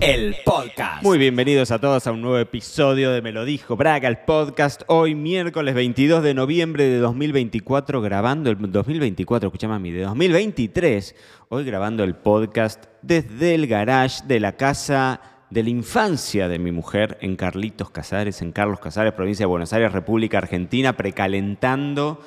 el podcast. Muy bienvenidos a todos a un nuevo episodio de Me lo dijo Braga, el podcast. Hoy miércoles 22 de noviembre de 2024 grabando el 2024, escucha mami, de 2023. Hoy grabando el podcast desde el garage de la casa de la infancia de mi mujer en Carlitos Casares, en Carlos Casares, provincia de Buenos Aires, República Argentina, precalentando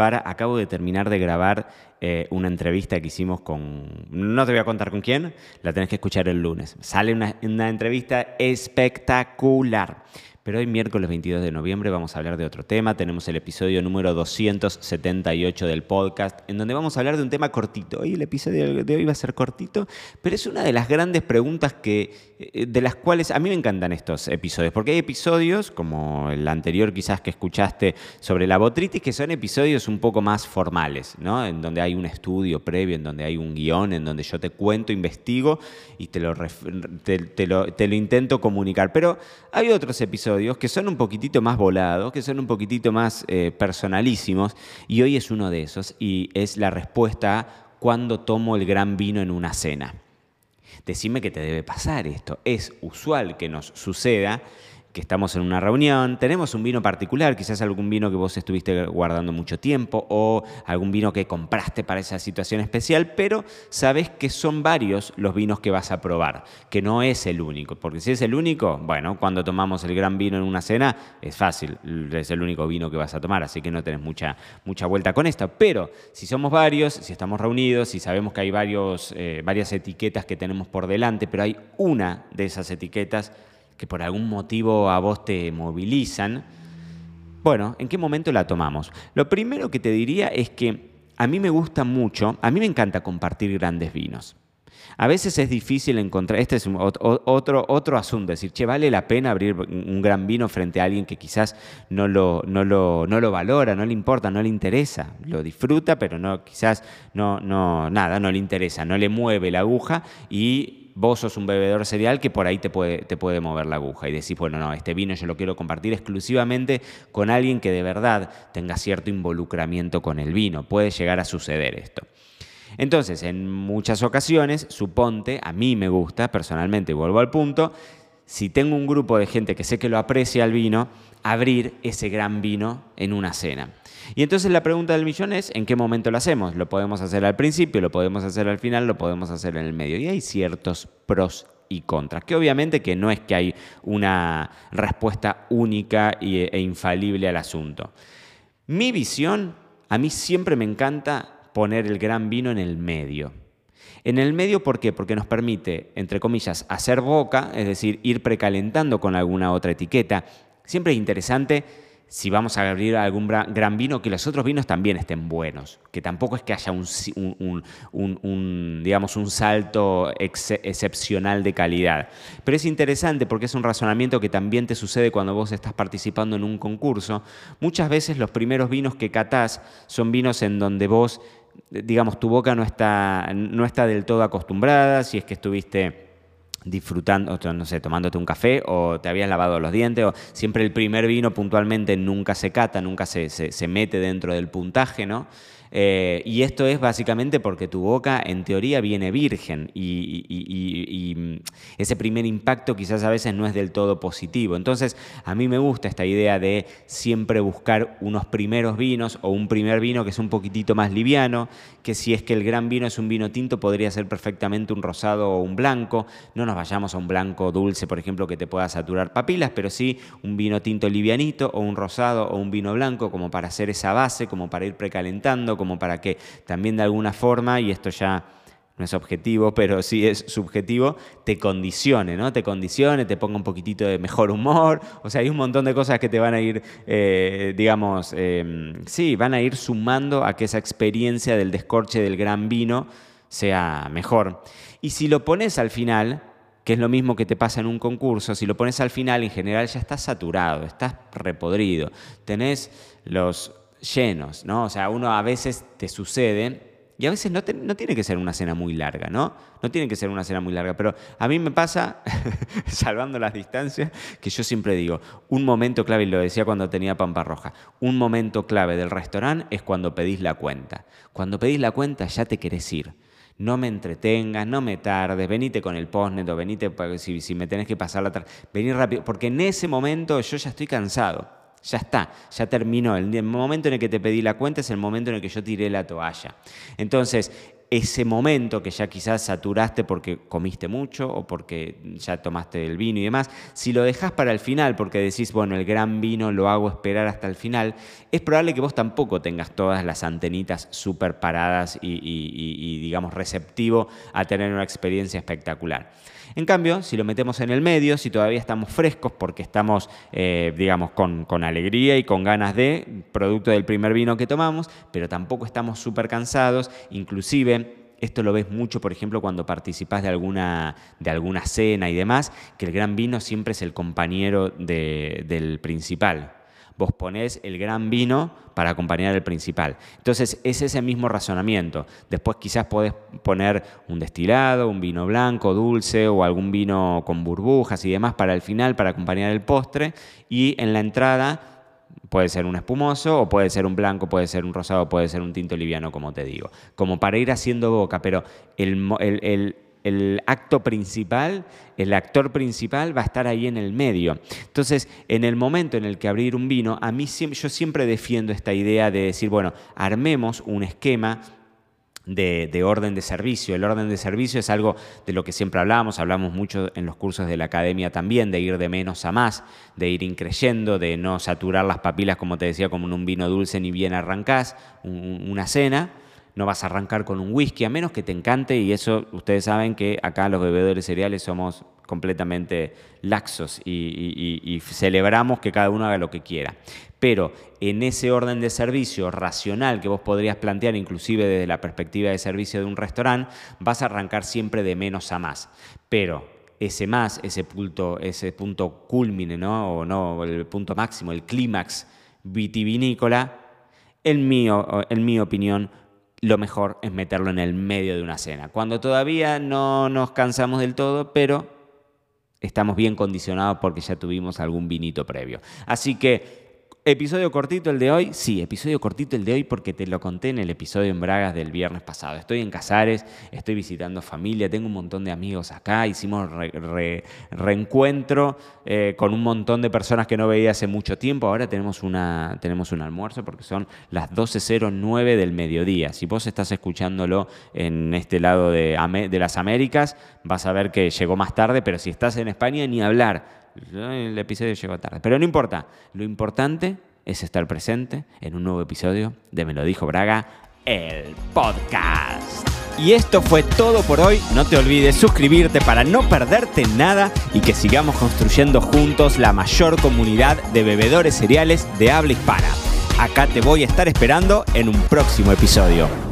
acabo de terminar de grabar eh, una entrevista que hicimos con, no te voy a contar con quién, la tenés que escuchar el lunes. Sale una entrevista espectacular. Pero hoy, miércoles 22 de noviembre, vamos a hablar de otro tema. Tenemos el episodio número 278 del podcast, en donde vamos a hablar de un tema cortito. Hoy el episodio de hoy va a ser cortito, pero es una de las grandes preguntas que, eh, de las cuales a mí me encantan estos episodios, porque hay episodios, como el anterior quizás que escuchaste sobre la botritis, que son episodios un poco más formales, ¿no? En donde hay un estudio previo, en donde hay un guion, en donde yo te cuento, investigo y te lo, te lo, te lo intento comunicar. Pero hay otros episodios que son un poquitito más volados, que son un poquitito más eh, personalísimos, y hoy es uno de esos, y es la respuesta a cuando tomo el gran vino en una cena. Decime que te debe pasar esto. Es usual que nos suceda que estamos en una reunión, tenemos un vino particular, quizás algún vino que vos estuviste guardando mucho tiempo o algún vino que compraste para esa situación especial, pero sabes que son varios los vinos que vas a probar, que no es el único, porque si es el único, bueno, cuando tomamos el gran vino en una cena es fácil, es el único vino que vas a tomar, así que no tenés mucha, mucha vuelta con esto, pero si somos varios, si estamos reunidos, si sabemos que hay varios, eh, varias etiquetas que tenemos por delante, pero hay una de esas etiquetas que por algún motivo a vos te movilizan, bueno, ¿en qué momento la tomamos? Lo primero que te diría es que a mí me gusta mucho, a mí me encanta compartir grandes vinos. A veces es difícil encontrar, este es otro, otro asunto, decir, che, vale la pena abrir un gran vino frente a alguien que quizás no lo, no lo, no lo valora, no le importa, no le interesa, lo disfruta, pero no, quizás no, no, nada, no le interesa, no le mueve la aguja y vos sos un bebedor cereal que por ahí te puede, te puede mover la aguja y decís, bueno, no, este vino yo lo quiero compartir exclusivamente con alguien que de verdad tenga cierto involucramiento con el vino. Puede llegar a suceder esto. Entonces, en muchas ocasiones, suponte, a mí me gusta, personalmente, vuelvo al punto, si tengo un grupo de gente que sé que lo aprecia el vino, abrir ese gran vino en una cena. Y entonces la pregunta del millón es, ¿en qué momento lo hacemos? ¿Lo podemos hacer al principio, lo podemos hacer al final, lo podemos hacer en el medio? Y hay ciertos pros y contras, que obviamente que no es que hay una respuesta única e infalible al asunto. Mi visión, a mí siempre me encanta poner el gran vino en el medio. En el medio, ¿por qué? Porque nos permite, entre comillas, hacer boca, es decir, ir precalentando con alguna otra etiqueta. Siempre es interesante si vamos a abrir algún gran vino, que los otros vinos también estén buenos, que tampoco es que haya un, digamos, un salto excepcional de calidad. Pero es interesante porque es un razonamiento que también te sucede cuando vos estás participando en un concurso. Muchas veces los primeros vinos que catás son vinos en donde vos, digamos, tu boca no está, no está del todo acostumbrada, si es que estuviste disfrutando, no sé, tomándote un café o te habías lavado los dientes o siempre el primer vino puntualmente nunca se cata, nunca se, se, se mete dentro del puntaje, ¿no? Eh, y esto es básicamente porque tu boca en teoría viene virgen y, ese primer impacto quizás a veces no es del todo positivo. Entonces a mí me gusta esta idea de siempre buscar unos primeros vinos o un primer vino que es un poquitito más liviano, que si es que el gran vino es un vino tinto podría ser perfectamente un rosado o un blanco. No nos vayamos a un blanco dulce, por ejemplo, que te pueda saturar papilas, pero sí un vino tinto livianito o un rosado o un vino blanco como para hacer esa base, como para ir precalentando como para que también de alguna forma, y esto ya no es objetivo, pero sí es subjetivo, te condicione, ¿no? Te condicione, te ponga un poquitito de mejor humor. O sea, hay un montón de cosas que te van a ir, eh, digamos, em, sí, van a ir sumando a que esa experiencia del descorche del gran vino sea mejor. Y si lo pones al final, que es lo mismo que te pasa en un concurso, si lo pones al final, en general ya estás saturado, estás repodrido, tenés los llenos, ¿no? O sea, uno a veces te sucede, Y a veces no, no, tiene que ser una cena muy larga, ¿no? No tiene que ser una cena muy larga, pero a mí me pasa, salvando las distancias, que yo siempre digo, un momento clave, y lo decía cuando tenía Pampa Roja, un momento clave del restaurante es cuando pedís la cuenta. Cuando pedís la cuenta ya te querés ir no me entretengas, no me tardes, venite con el postnet o venite si, si me tenés que pasar la vení rápido, porque en ese momento yo ya estoy cansado. Ya está, ya terminó. El momento en el que te pedí la cuenta es el momento en el que yo tiré la toalla. Entonces, ese momento que ya quizás saturaste porque comiste mucho o porque ya tomaste el vino y demás, si lo dejas para el final porque decís, bueno, el gran vino lo hago esperar hasta el final, es probable que vos tampoco tengas todas las antenitas súper paradas y, digamos, receptivo a tener una experiencia espectacular. En cambio, si lo metemos en el medio, si todavía estamos frescos porque estamos, eh, digamos, con, con, alegría y con ganas de, producto del primer vino que tomamos, pero tampoco estamos súper cansados, inclusive esto lo ves mucho, por ejemplo, cuando participas de alguna, de alguna cena y demás, que el gran vino siempre es el compañero del principal vos ponés el gran vino para acompañar el principal. Entonces es ese mismo razonamiento. Después quizás podés poner un destilado, un vino blanco, dulce o algún vino con burbujas y demás para el final, para acompañar el postre. Y en la entrada puede ser un espumoso o puede ser un blanco, puede ser un rosado, puede ser un tinto liviano, como te digo. Como para ir haciendo boca, pero el, el el acto principal, el actor principal va a estar ahí en el medio. Entonces, en el momento en el que abrir un vino, a mí yo siempre defiendo esta idea de decir, bueno, armemos un esquema de, orden de servicio. El orden de servicio es algo de lo que siempre hablamos, hablamos mucho en los cursos de la academia también, de ir de menos a más, de ir increyendo, de no saturar las papilas, como te decía, como en un vino dulce ni bien arrancás, una cena no vas a arrancar con un whisky, a menos que te encante, y eso ustedes saben que acá los bebedores cereales somos completamente laxos y, celebramos que cada uno haga lo que quiera. Pero en ese orden de servicio racional que vos podrías plantear, inclusive desde la perspectiva de servicio de un restaurante, vas a arrancar siempre de menos a más. Pero ese más, ese punto, ese punto culmine, ¿no? O no, el punto máximo, el clímax vitivinícola, en mi opinión, lo mejor es meterlo en el medio de una cena, cuando todavía no nos cansamos del todo, pero estamos bien condicionados porque ya tuvimos algún vinito previo. Así que Episodio cortito el de hoy, sí, episodio cortito el de hoy porque te lo conté en el episodio en Bragas del viernes pasado. Estoy en Casares, estoy visitando familia, tengo un montón de amigos acá, hicimos reencuentro eh, con un montón de personas que no veía hace mucho tiempo. Ahora tenemos, una, tenemos un almuerzo porque son las 12.09 del mediodía. Si vos estás escuchándolo en este lado de, de las Américas, vas a ver que llegó más tarde, pero si estás en España, ni hablar el episodio llegó tarde. Pero no importa. Lo importante es estar presente en un nuevo episodio de Me lo dijo Braga, el podcast. Y esto fue todo por hoy. No te olvides suscribirte para no perderte nada y que sigamos construyendo juntos la mayor comunidad de bebedores cereales de habla hispana. Acá te voy a estar esperando en un próximo episodio.